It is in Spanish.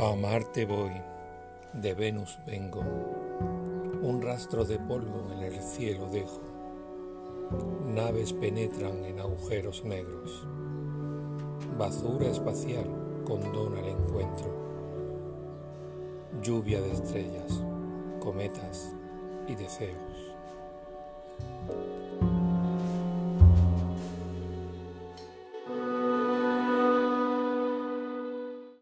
A amarte voy, de Venus vengo, un rastro de polvo en el cielo dejo, naves penetran en agujeros negros, basura espacial condona el encuentro, lluvia de estrellas, cometas y deseos.